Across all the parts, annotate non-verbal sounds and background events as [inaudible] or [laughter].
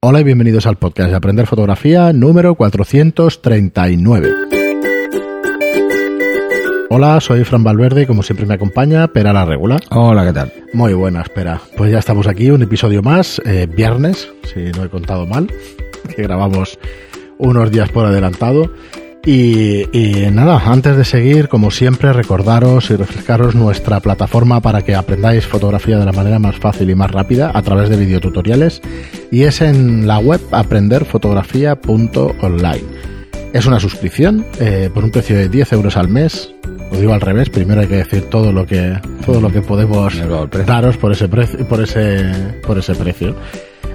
Hola y bienvenidos al podcast de Aprender Fotografía número 439. Hola, soy Fran Valverde y como siempre me acompaña Pera la Regular. Hola, ¿qué tal? Muy buena, espera. Pues ya estamos aquí, un episodio más, eh, viernes, si no he contado mal, que grabamos unos días por adelantado. Y, y, nada, antes de seguir, como siempre, recordaros y refrescaros nuestra plataforma para que aprendáis fotografía de la manera más fácil y más rápida a través de videotutoriales y es en la web aprenderfotografía.online. Es una suscripción eh, por un precio de 10 euros al mes. Lo digo al revés, primero hay que decir todo lo que todo lo que podemos daros por ese precio por ese por ese precio.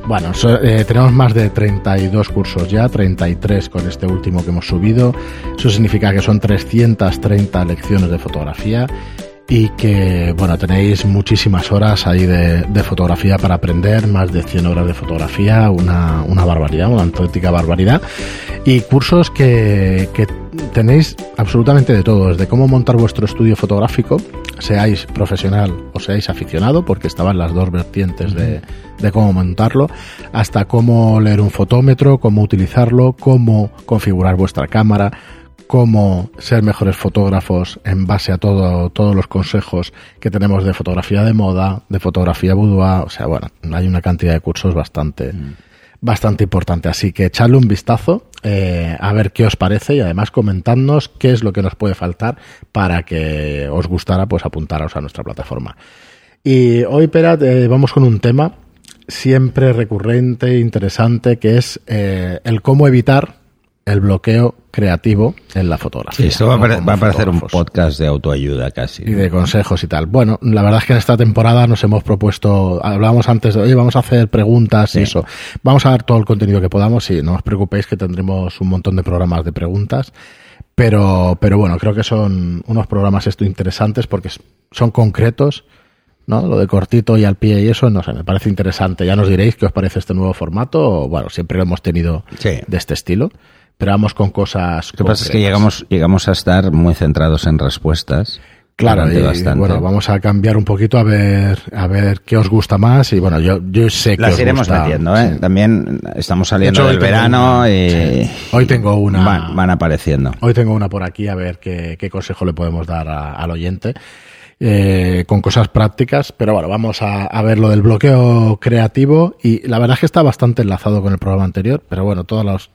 Bueno, eh, tenemos más de 32 cursos ya, 33 con este último que hemos subido. Eso significa que son 330 lecciones de fotografía y que, bueno, tenéis muchísimas horas ahí de, de, fotografía para aprender, más de 100 horas de fotografía, una, una barbaridad, una auténtica barbaridad. Y cursos que, que tenéis absolutamente de todo, desde cómo montar vuestro estudio fotográfico, seáis profesional o seáis aficionado, porque estaban las dos vertientes de, de, cómo montarlo, hasta cómo leer un fotómetro, cómo utilizarlo, cómo configurar vuestra cámara, cómo ser mejores fotógrafos en base a todo, todos los consejos que tenemos de fotografía de moda, de fotografía boudoir, o sea, bueno, hay una cantidad de cursos bastante, mm. bastante importante. Así que echadle un vistazo eh, a ver qué os parece y además comentadnos qué es lo que nos puede faltar para que os gustara pues apuntaros a nuestra plataforma. Y hoy, Pera, eh, vamos con un tema siempre recurrente e interesante que es eh, el cómo evitar el bloqueo creativo en la fotografía. Sí, esto va, ¿no? va a parecer un podcast de autoayuda casi. Y de consejos y tal. Bueno, la verdad es que en esta temporada nos hemos propuesto, hablábamos antes de, oye, vamos a hacer preguntas sí. y eso. Vamos a dar todo el contenido que podamos y no os preocupéis que tendremos un montón de programas de preguntas. Pero, pero bueno, creo que son unos programas esto interesantes porque son concretos, ¿no? Lo de cortito y al pie y eso, no sé, me parece interesante. Ya nos diréis qué os parece este nuevo formato. Bueno, siempre lo hemos tenido sí. de este estilo pero vamos con cosas. Lo que pasa es que llegamos, llegamos a estar muy centrados en respuestas. Claro, y, bastante. bueno, vamos a cambiar un poquito a ver a ver qué os gusta más y bueno, yo, yo sé que las os iremos gusta. metiendo, ¿eh? Sí. También estamos saliendo de hecho, del verano una, y sí. hoy tengo una van, van, apareciendo. Hoy tengo una por aquí a ver qué, qué consejo le podemos dar a, al oyente. Eh, con cosas prácticas, pero bueno, vamos a, a, ver lo del bloqueo creativo y la verdad es que está bastante enlazado con el programa anterior, pero bueno, todos los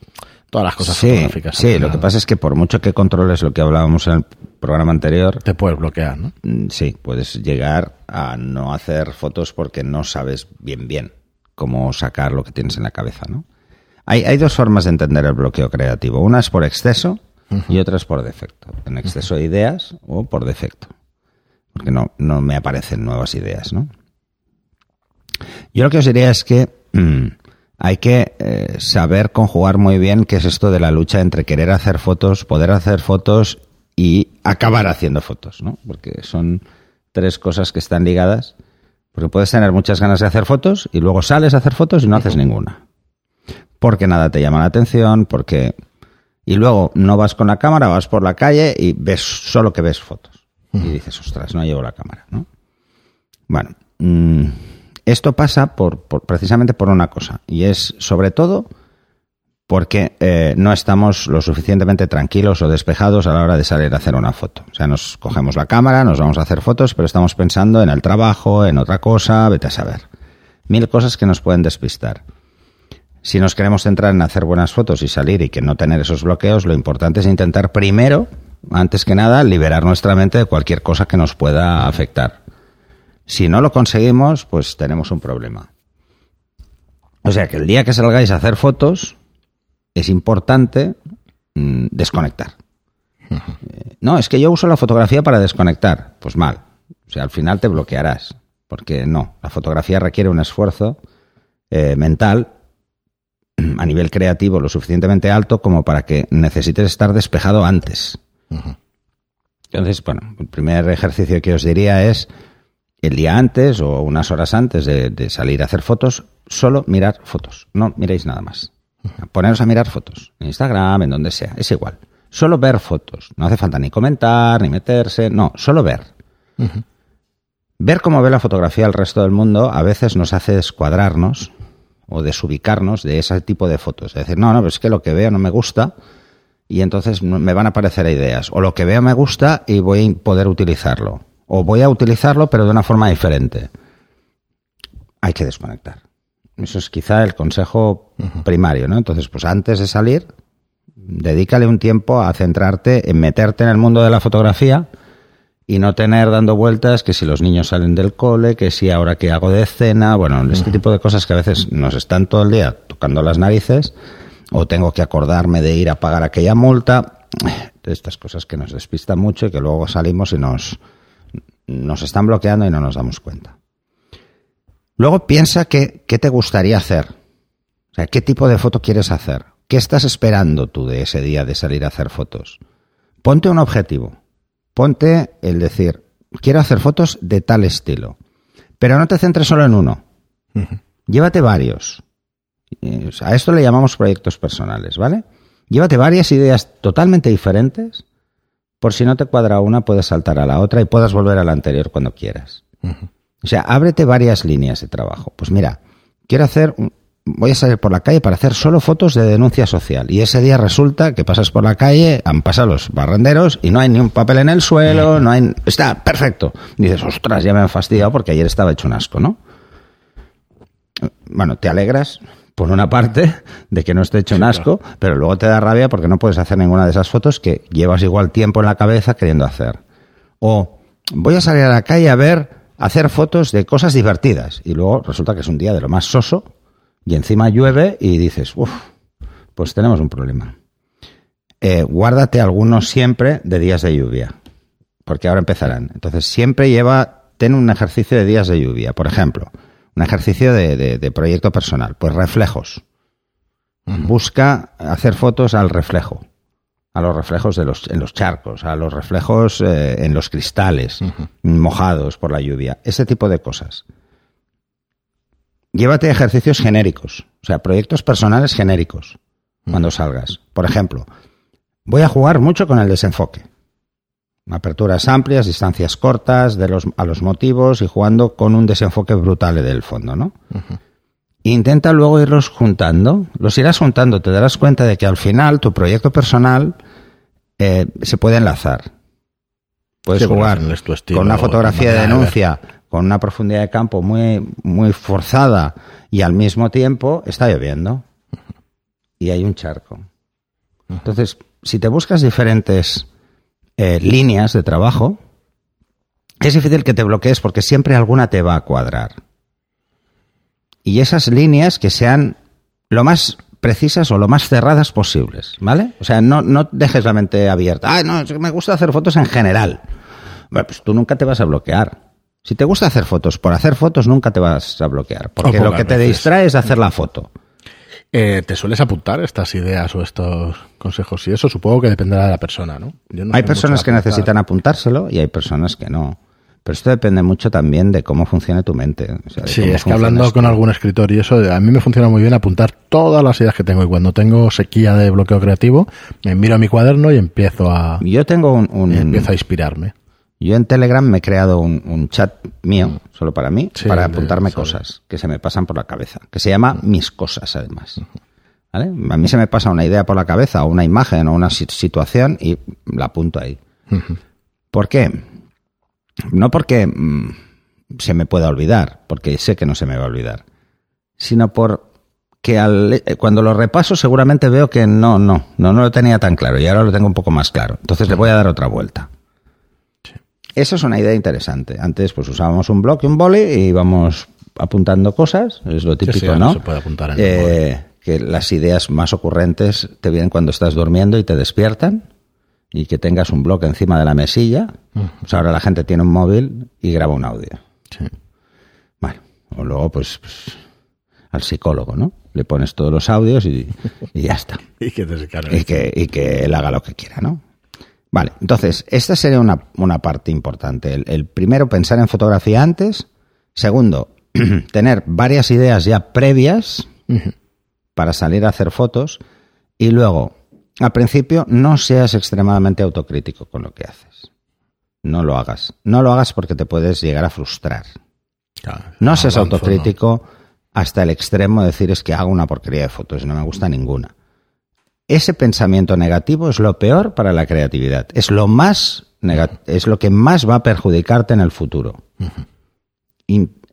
todas las cosas sí, fotográficas. Sí, lo que pasa es que por mucho que controles lo que hablábamos en el programa anterior... Te puedes bloquear, ¿no? Sí, puedes llegar a no hacer fotos porque no sabes bien bien cómo sacar lo que tienes en la cabeza, ¿no? Hay, hay dos formas de entender el bloqueo creativo. Una es por exceso uh -huh. y otra es por defecto. En exceso de ideas o por defecto. Porque no, no me aparecen nuevas ideas, ¿no? Yo lo que os diría es que... Mmm, hay que eh, saber conjugar muy bien qué es esto de la lucha entre querer hacer fotos, poder hacer fotos y acabar haciendo fotos, ¿no? Porque son tres cosas que están ligadas. Porque puedes tener muchas ganas de hacer fotos y luego sales a hacer fotos y no haces ninguna. Porque nada te llama la atención, porque... Y luego no vas con la cámara, vas por la calle y ves solo que ves fotos. Y dices, ostras, no llevo la cámara, ¿no? Bueno, mmm, esto pasa por, precisamente por una cosa, y es sobre todo porque eh, no estamos lo suficientemente tranquilos o despejados a la hora de salir a hacer una foto. O sea, nos cogemos la cámara, nos vamos a hacer fotos, pero estamos pensando en el trabajo, en otra cosa, vete a saber. Mil cosas que nos pueden despistar. Si nos queremos centrar en hacer buenas fotos y salir y que no tener esos bloqueos, lo importante es intentar primero, antes que nada, liberar nuestra mente de cualquier cosa que nos pueda afectar. Si no lo conseguimos, pues tenemos un problema. O sea que el día que salgáis a hacer fotos, es importante mmm, desconectar. Uh -huh. No, es que yo uso la fotografía para desconectar. Pues mal. O sea, al final te bloquearás. Porque no, la fotografía requiere un esfuerzo eh, mental a nivel creativo lo suficientemente alto como para que necesites estar despejado antes. Uh -huh. Entonces, bueno, el primer ejercicio que os diría es el día antes o unas horas antes de, de, salir a hacer fotos, solo mirar fotos. No miréis nada más. Poneros a mirar fotos. En Instagram, en donde sea. Es igual. Solo ver fotos. No hace falta ni comentar, ni meterse. No, solo ver. Uh -huh. Ver cómo ve la fotografía el resto del mundo a veces nos hace descuadrarnos o desubicarnos de ese tipo de fotos. Es decir, no, no, es que lo que veo no me gusta y entonces me van a aparecer ideas. O lo que veo me gusta y voy a poder utilizarlo. O voy a utilizarlo pero de una forma diferente. Hay que desconectar. Eso es quizá el consejo primario, ¿no? Entonces, pues antes de salir, dedícale un tiempo a centrarte en meterte en el mundo de la fotografía y no tener dando vueltas que si los niños salen del cole, que si ahora que hago de cena, bueno, este tipo de cosas que a veces nos están todo el día tocando las narices o tengo que acordarme de ir a pagar aquella multa, estas cosas que nos despistan mucho y que luego salimos y nos, nos están bloqueando y no nos damos cuenta. Luego piensa que, qué te gustaría hacer. O sea, qué tipo de foto quieres hacer. ¿Qué estás esperando tú de ese día de salir a hacer fotos? Ponte un objetivo ponte el decir, quiero hacer fotos de tal estilo. Pero no te centres solo en uno. Llévate varios. A esto le llamamos proyectos personales, ¿vale? Llévate varias ideas totalmente diferentes. Por si no te cuadra una, puedes saltar a la otra y puedas volver a la anterior cuando quieras. O sea, ábrete varias líneas de trabajo. Pues mira, quiero hacer un, voy a salir por la calle para hacer solo fotos de denuncia social. Y ese día resulta que pasas por la calle, han pasado los barrenderos y no hay ni un papel en el suelo, no hay... Está perfecto. dices, ostras, ya me han fastidiado porque ayer estaba hecho un asco, ¿no? Bueno, te alegras, por una parte, de que no esté hecho un asco, pero luego te da rabia porque no puedes hacer ninguna de esas fotos que llevas igual tiempo en la cabeza queriendo hacer. O voy a salir a la calle a ver, hacer fotos de cosas divertidas. Y luego resulta que es un día de lo más soso y encima llueve y dices, uff, pues tenemos un problema. Eh, guárdate algunos siempre de días de lluvia, porque ahora empezarán. Entonces siempre lleva, ten un ejercicio de días de lluvia, por ejemplo, un ejercicio de, proyecto personal, pues reflejos. Busca hacer fotos al reflejo, a los reflejos de los, en los charcos, a los reflejos eh, en los cristales, mojados por la lluvia, ese tipo de cosas llévate ejercicios genéricos, o sea, proyectos personales genéricos cuando salgas. Por ejemplo, voy a jugar mucho con el desenfoque. Aperturas amplias, distancias cortas de los, a los motivos y jugando con un desenfoque brutal del fondo, ¿no? Intenta luego irlos juntando, los irás juntando, te darás cuenta de que al final tu proyecto personal eh, se puede enlazar. Puedes jugar con una fotografía de denuncia con una profundidad de campo muy, muy forzada y al mismo tiempo está lloviendo y hay un charco. Entonces, si te buscas diferentes eh, líneas de trabajo, es difícil que te bloquees porque siempre alguna te va a cuadrar. Y esas líneas que sean lo más precisas o lo más cerradas posibles, ¿vale? O sea, no, no dejes la mente abierta. Ah, no, me gusta hacer fotos en general. Bueno, pues tú nunca te vas a bloquear. Si te gusta hacer fotos, por hacer fotos nunca te vas a bloquear, porque lo que te distrae es hacer la foto. Eh, ¿Te sueles apuntar estas ideas o estos consejos? Y eso supongo que dependerá de la persona, ¿no? hay personas que necesitan apuntárselo y hay personas que no. Pero esto depende mucho también de cómo funcione tu mente. sí, es que hablando con algún escritor y eso, a mí me funciona muy bien apuntar todas las ideas que tengo. Y cuando tengo sequía de bloqueo creativo, me miro a mi cuaderno y empiezo a. Yo tengo un. empiezo a inspirarme. Yo en Telegram me he creado un, chat mío, mm. solo para mí, para apuntarme cosas que se me pasan por la cabeza, que se llama mm. Mis Cosas, además. ¿Vale? A mí se me pasa una idea por la cabeza, o una imagen, o una situación, y la apunto ahí. ¿Por qué? No porque mm, se me pueda olvidar, porque sé que no se me va a olvidar, sino por que al, eh, cuando lo repaso seguramente veo que no, no, no, no lo tenía tan claro y ahora lo tengo un poco más claro. Entonces le voy a dar otra vuelta. Eso es una idea interesante. Antes pues usábamos un bloque, un boli y íbamos apuntando cosas, es lo típico, ¿no? Se puede apuntar en eh, que las ideas más ocurrentes te vienen cuando estás durmiendo y te despiertan y que tengas un bloque encima de la mesilla. Pues ahora la gente tiene un móvil y graba un audio. Sí. Bueno, o luego pues, pues, al psicólogo, ¿no? Le pones todos los audios y, ya está. [laughs] y, que y, que, y que él haga lo que quiera, ¿no? Vale, entonces, esta sería una, parte importante. El, primero, pensar en fotografía antes. Segundo, [clears throat] tener varias ideas ya previas para salir a hacer fotos. Y luego, al principio, no seas extremadamente autocrítico con lo que haces. No lo hagas. No lo hagas porque te puedes llegar a frustrar. no seas autocrítico. hasta el extremo de decir es que hago una porquería de fotos y no me gusta ninguna. Ese pensamiento negativo es lo peor para la creatividad. Es lo más es lo que más va a perjudicarte en el futuro.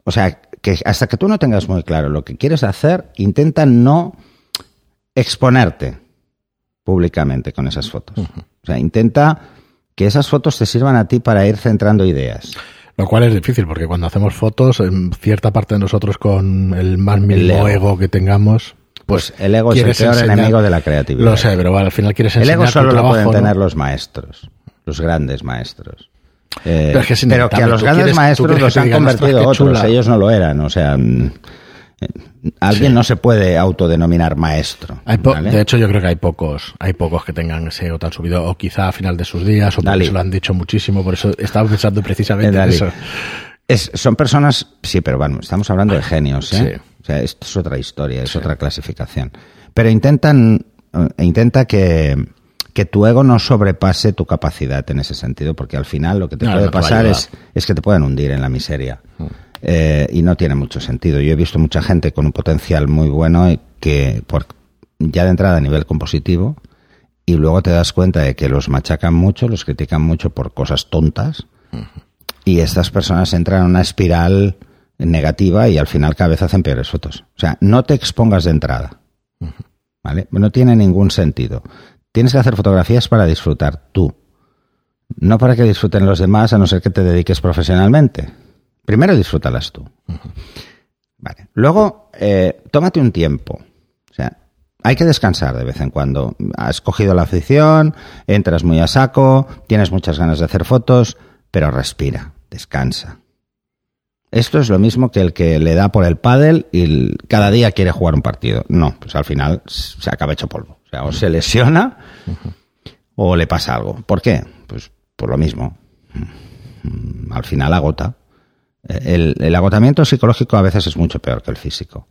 o sea, que hasta que tú no tengas muy claro lo que quieres hacer, intenta no exponerte públicamente con esas fotos. O sea, intenta que esas fotos te sirvan a ti para ir centrando ideas. Lo cual es difícil, porque cuando hacemos fotos, en cierta parte de nosotros con el más mínimo ego. que tengamos, pues, pues, el ego es el peor enemigo de la creatividad. Lo sé, pero al final quieres enseñar El ego solo lo pueden tener los maestros, los grandes maestros. pero, que, a los grandes maestros los han convertido otros, ellos no lo eran, o sea... Mm, Alguien no se puede autodenominar maestro. De hecho, yo creo que hay pocos, hay pocos que tengan ese ego tan subido, o quizá a final de sus días, o porque se lo han dicho muchísimo, por eso estaba pensando precisamente en eso. son personas, sí, pero bueno, estamos hablando de genios, ¿eh? O sea, esto es otra historia, es otra clasificación. Pero intentan, eh, intenta que, que tu ego no sobrepase tu capacidad en ese sentido, porque al final lo que te puede pasar es, es que te pueden hundir en la miseria. Mm. Eh, y no tiene mucho sentido. Yo he visto mucha gente con un potencial muy bueno que por, ya de entrada a nivel compositivo y luego te das cuenta de que los machacan mucho, los critican mucho por cosas tontas y estas personas entran en una espiral negativa y al final cada vez hacen peores fotos. O sea, no te expongas de entrada. ¿Vale? No tiene ningún sentido. Tienes que hacer fotografías para disfrutar tú. No para que disfruten los demás, a no ser que te dediques profesionalmente. Primero disfrútalas tú. Vale. Luego, eh, tómate un tiempo. O sea, hay que descansar de vez en cuando. Has cogido la afición, entras muy a saco, tienes muchas ganas de hacer fotos, pero respira, descansa. Esto es lo mismo que el que le da por el pádel y cada día quiere jugar un partido. No, pues al final se acaba hecho polvo. O sea, o se lesiona o le pasa algo. ¿Por qué? Pues por lo mismo. Al final agota. El, agotamiento psicológico a veces es mucho peor que el físico.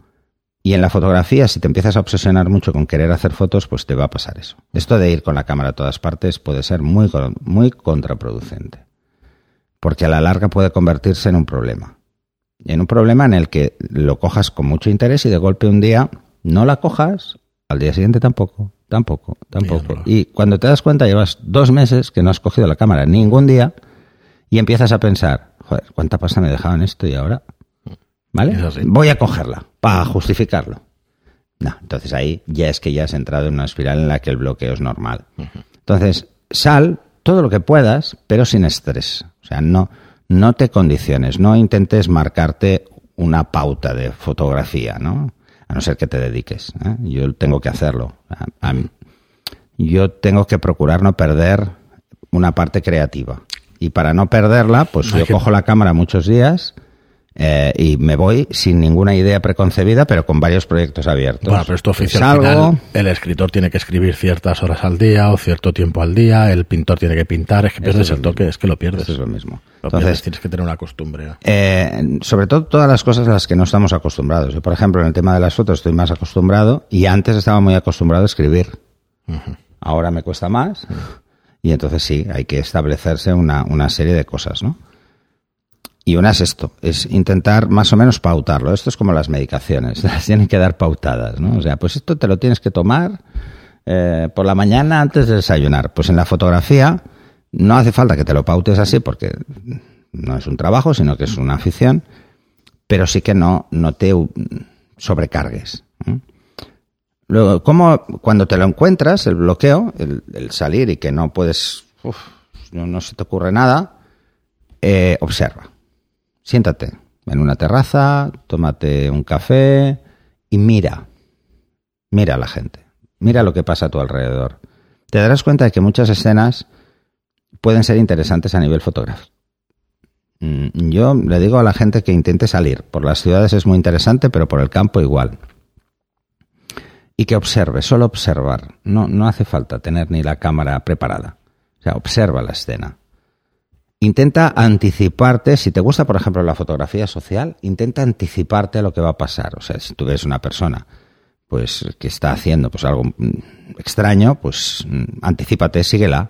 Y en la fotografía, si te empiezas a obsesionar mucho con querer hacer fotos, pues te va a pasar eso. Esto de ir con la cámara a todas partes puede ser muy, muy contraproducente. Porque a la larga puede convertirse en un problema. En un problema en el que lo cojas con mucho interés y de golpe un día no la cojas, al día siguiente tampoco, tampoco, tampoco. Y cuando te das cuenta llevas dos meses que no has cogido la cámara ningún día y empiezas a pensar, joder, ¿cuánta pasta me dejaban esto y ahora? ¿Vale? Voy a cogerla para justificarlo. No, entonces ahí ya es que ya has entrado en una espiral en la que el bloqueo es normal. Entonces, sal todo lo que puedas, pero sin estrés. O sea, no, no te condiciones, no intentes marcarte una pauta de fotografía, ¿no? A no ser que te dediques. ¿eh? Yo tengo que hacerlo. yo tengo que procurar no perder una parte creativa. Y para no perderla, pues yo cojo la cámara muchos días eh, y me voy sin ninguna idea preconcebida, pero con varios proyectos abiertos. Bueno, pero esto oficial el escritor tiene que escribir ciertas horas al día o cierto tiempo al día, el pintor tiene que pintar, es que pierdes el toque, es que lo pierdes. es lo mismo. Entonces tienes que tener una costumbre. Eh, sobre todo todas las cosas a las que no estamos acostumbrados. Yo, por ejemplo, en el tema de las fotos estoy más acostumbrado y antes estaba muy acostumbrado a escribir. Ahora me cuesta más. Y entonces sí, hay que establecerse una, una serie de cosas, ¿no? Y una es esto, es intentar más o menos pautarlo. Esto es como las medicaciones, [laughs] las tienen que dar pautadas, ¿no? O sea, pues esto te lo tienes que tomar eh, por la mañana antes de desayunar. Pues en la fotografía no hace falta que te lo pautes así porque no es un trabajo, sino que es una afición, pero sí que no, no te sobrecargues. Luego, ¿cómo cuando te lo encuentras, el bloqueo, el, salir y que no puedes, no, se te ocurre nada, eh, observa. Siéntate en una terraza, tómate un café y mira. Mira a la gente. Mira lo que pasa a tu alrededor. Te darás cuenta de que muchas escenas pueden ser interesantes a nivel fotográfico. Mm, yo le digo a la gente que intente salir. Por las ciudades es muy interesante, pero por el campo igual y que observe, solo observar. No, no hace falta tener ni la cámara preparada. O sea, observa la escena. Intenta anticiparte, si te gusta, por ejemplo, la fotografía social, intenta anticiparte a lo que va a pasar. O sea, si tú ves una persona pues que está haciendo pues algo extraño, pues anticipate, síguela.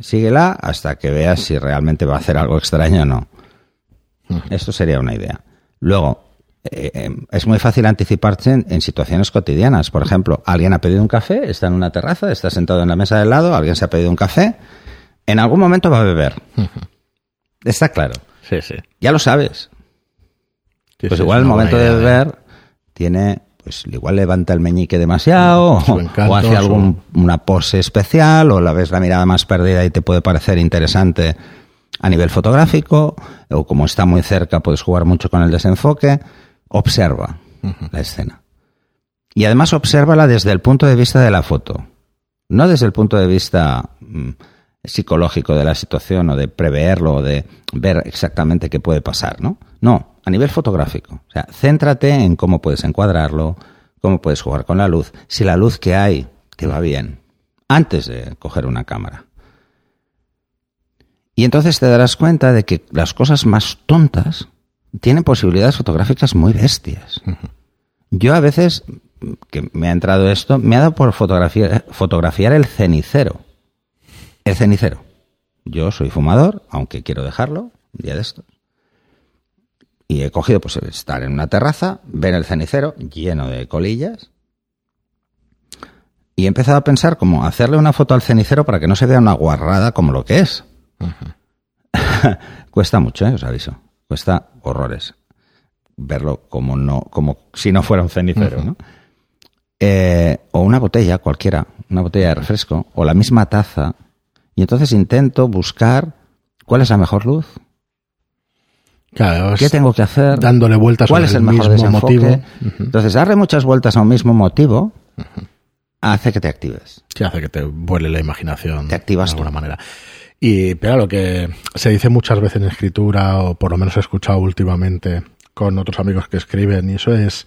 Síguela hasta que veas si realmente va a hacer algo extraño o no. Esto sería una idea. Luego, eh, eh, es muy fácil anticiparse en, en, situaciones cotidianas. Por ejemplo, alguien ha pedido un café, está en una terraza, está sentado en la mesa del lado, alguien se ha pedido un café, en algún momento va a beber. Está claro. Sí, sí. Ya lo sabes. Sí, pues sí, igual el momento de beber tiene, pues igual levanta el meñique demasiado, o, encanto, o hace algún, una pose especial, o la ves la mirada más perdida y te puede parecer interesante a nivel fotográfico, o como está muy cerca puedes jugar mucho con el desenfoque. Observa la escena. Y además obsérvala desde el punto de vista de la foto, no desde el punto de vista mm, psicológico de la situación o de preverlo o de ver exactamente qué puede pasar, ¿no? No, a nivel fotográfico. O sea, céntrate en cómo puedes encuadrarlo, cómo puedes jugar con la luz, si la luz que hay te va bien, antes de coger una cámara. Y entonces te darás cuenta de que las cosas más tontas tienen posibilidades fotográficas muy bestias. Yo a veces, que me ha entrado esto, me ha dado por fotografiar, fotografiar el cenicero. El cenicero. Yo soy fumador, aunque quiero dejarlo, un día de estos. Y he cogido, pues, estar en una terraza, ver el cenicero lleno de colillas. Y he empezado a pensar cómo hacerle una foto al cenicero para que no se vea una guarrada como lo que es. [laughs] Cuesta mucho, ¿eh? os aviso. Cuesta horrores verlo como no, como si no fuera un cenicero, ¿no? Eh, o una botella cualquiera, una botella de refresco, o la misma taza, y entonces intento buscar cuál es la mejor luz, Claro, qué tengo que hacer, dándole vueltas cuál es el mejor mismo desenfoque. motivo. Entonces, darle muchas vueltas a un mismo motivo hace que te actives. que hace que te vuele la imaginación Te activas de alguna tú. manera. Y pero lo que se dice muchas veces en escritura, o por lo menos he escuchado últimamente con otros amigos que escriben, y eso es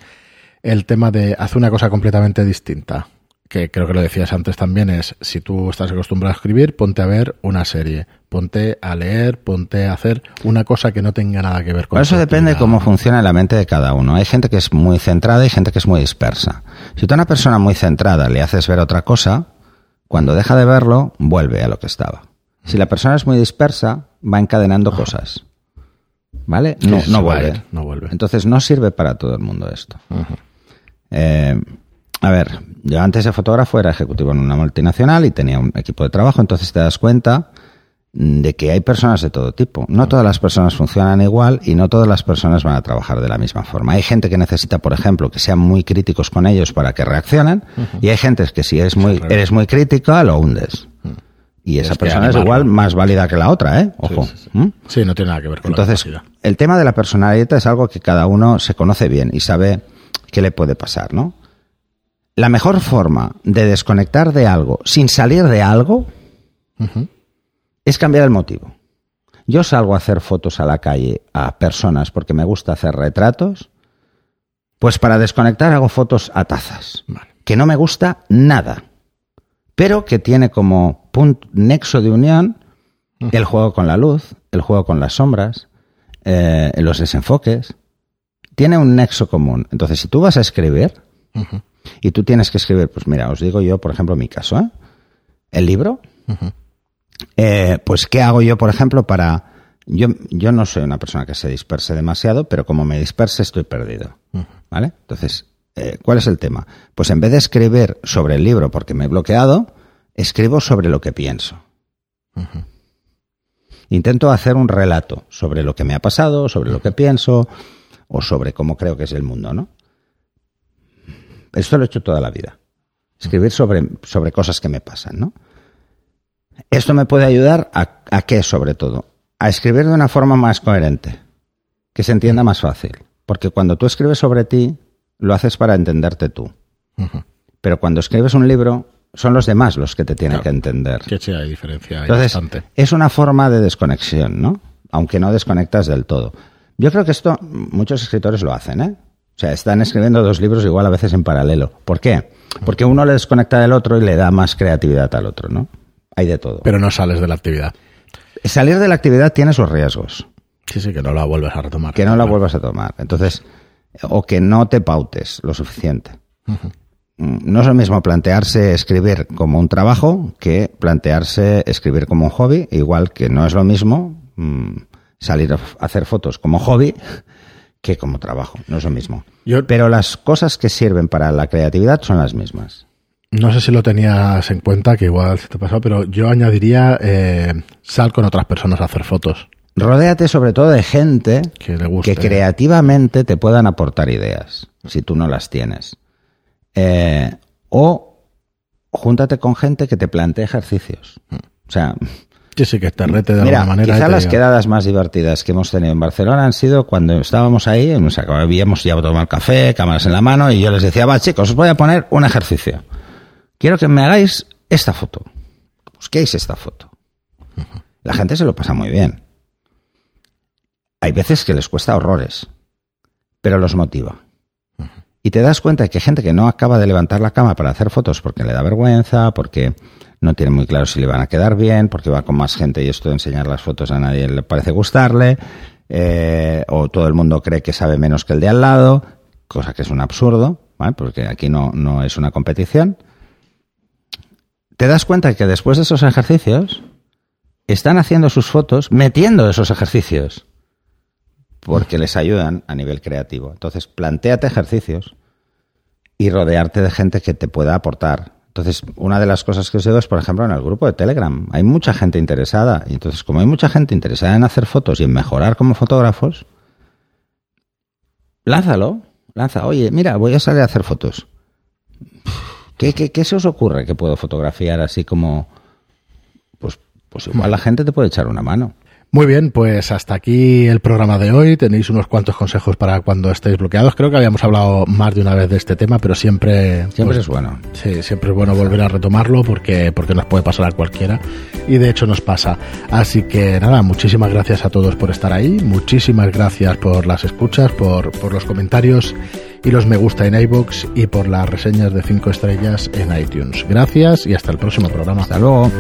el tema de hacer una cosa completamente distinta. Que creo que lo decías antes también, es si tú estás acostumbrado a escribir, ponte a ver una serie, ponte a leer, ponte a hacer una cosa que no tenga nada que ver con eso depende actividad. cómo funciona la mente de cada uno. Hay gente que es muy centrada y gente que es muy dispersa. Si tú a una persona muy centrada le haces ver otra cosa, cuando deja de verlo, vuelve a lo que estaba. Si la persona es muy dispersa, va encadenando cosas. ¿Vale? No, no vuelve. no vuelve. Entonces no sirve para todo el mundo esto. Eh, a ver, yo antes de fotógrafo era ejecutivo en una multinacional y tenía un equipo de trabajo, entonces te das cuenta mm, de que hay personas de todo tipo. No todas las personas funcionan igual y no todas las personas van a trabajar de la misma forma. Hay gente que necesita, por ejemplo, que sean muy críticos con ellos para que reaccionen y hay gente que si eres muy, eres muy crítica, lo hundes. Y esa persona es igual más válida que la otra, ¿eh? Ojo. sí, sí. ¿Mm? Sí, no tiene nada que ver con Entonces, la el tema de la personalidad es algo que cada uno se conoce bien y sabe qué le puede pasar, ¿no? La mejor forma de desconectar de algo sin salir de algo es cambiar el motivo. Yo salgo a hacer fotos a la calle a personas porque me gusta hacer retratos, pues para desconectar hago fotos a tazas, Vale. que no me gusta nada, pero que tiene como punto, nexo de unión el juego con la luz, el juego con las sombras, eh, los desenfoques. Tiene un nexo común. Entonces, si tú vas a escribir y tú tienes que escribir, pues mira, os digo yo, por ejemplo, mi caso, ¿eh? El libro, eh, pues ¿qué hago yo, por ejemplo, para... Yo, yo no soy una persona que se disperse demasiado, pero como me disperse estoy perdido. ¿Vale? Entonces, eh, ¿cuál es el tema? Pues en vez de escribir sobre el libro porque me he bloqueado, escribo sobre lo que pienso. Intento hacer un relato sobre lo que me ha pasado, sobre lo que pienso o sobre cómo creo que es el mundo, ¿no? Esto lo he hecho toda la vida. Escribir sobre, sobre cosas que me pasan, ¿no? Esto me puede ayudar a, a qué, sobre todo? A escribir de una forma más coherente, que se entienda más fácil. Porque cuando tú escribes sobre ti, lo haces para entenderte tú. Pero cuando escribes un libro, son los demás los que te tienen Claro. que entender. Que sí hay diferencia hay Entonces, bastante. es una forma de desconexión, ¿no? Aunque no desconectas del todo. Yo creo que esto muchos escritores lo hacen, ¿eh? O sea, están escribiendo dos libros igual a veces en paralelo. ¿Por qué? Porque uno le desconecta del otro y le da más creatividad al otro, ¿no? Hay de todo. Pero no sales de la actividad. Salir de la actividad tiene sus riesgos, Sí, sí, que no la vuelves a retomar. que no la vuelvas a tomar. Entonces, o que no te pautes lo suficiente. Mm, No es lo mismo plantearse escribir como un trabajo que plantearse escribir como un hobby, igual que no es lo mismo mm, salir a hacer fotos como hobby que como trabajo, no es lo mismo. Pero las cosas que sirven para la creatividad son las mismas. No sé si lo tenías en cuenta, que igual se te pasó, pero yo añadiría eh, sal con otras personas a hacer fotos. Rodéate sobre todo de gente que, que creativamente te puedan aportar ideas, si tú no las tienes. Eh, o júntate con gente que te plantee ejercicios. O sea, Sí, sí, que te rete de alguna manera. Quizá las quedadas más divertidas que hemos tenido en Barcelona han sido cuando estábamos ahí, nos habíamos ya tomar café, cámaras en la mano, y yo les decía, va chicos, os voy a poner un ejercicio. Quiero que me hagáis esta foto. Busquéis esta foto. La gente se lo pasa muy bien. Hay veces que les cuesta horrores, pero los motiva. Y te das cuenta que gente que no acaba de levantar la cama para hacer fotos porque le da vergüenza, porque no tiene muy claro si le van a quedar bien, porque va con más gente y esto de enseñar las fotos a nadie le parece gustarle, eh, o todo el mundo cree que sabe menos que el de al lado, cosa que es un absurdo, porque aquí no, no es una competición. Te das cuenta que después de esos ejercicios están haciendo sus fotos metiendo esos ejercicios porque les ayudan a nivel creativo. Entonces, planteate ejercicios y rodearte de gente que te pueda aportar. Entonces, una de las cosas que os digo es, por ejemplo, en el grupo de Telegram. Hay mucha gente interesada. Y entonces, como hay mucha gente interesada en hacer fotos y en mejorar como fotógrafos, lánzalo. Lanza, oye, mira, voy a salir a hacer fotos. ¿Qué, qué, qué se os ocurre que puedo fotografiar así como... Pues, pues igual la gente te puede echar una mano. Muy bien, pues hasta aquí el programa de hoy. Tenéis unos cuantos consejos para cuando estéis bloqueados. Creo que habíamos hablado más de una vez de este tema, pero siempre... Siempre pues, es bueno. Sí, siempre es bueno volver a retomarlo porque, porque nos puede pasar a cualquiera. Y de hecho nos pasa. Así que nada, muchísimas gracias a todos por estar ahí. Muchísimas gracias por las escuchas, por, por los comentarios y los me gusta en iBox y por las reseñas de 5 estrellas en iTunes. Gracias y hasta el próximo programa. Hasta luego.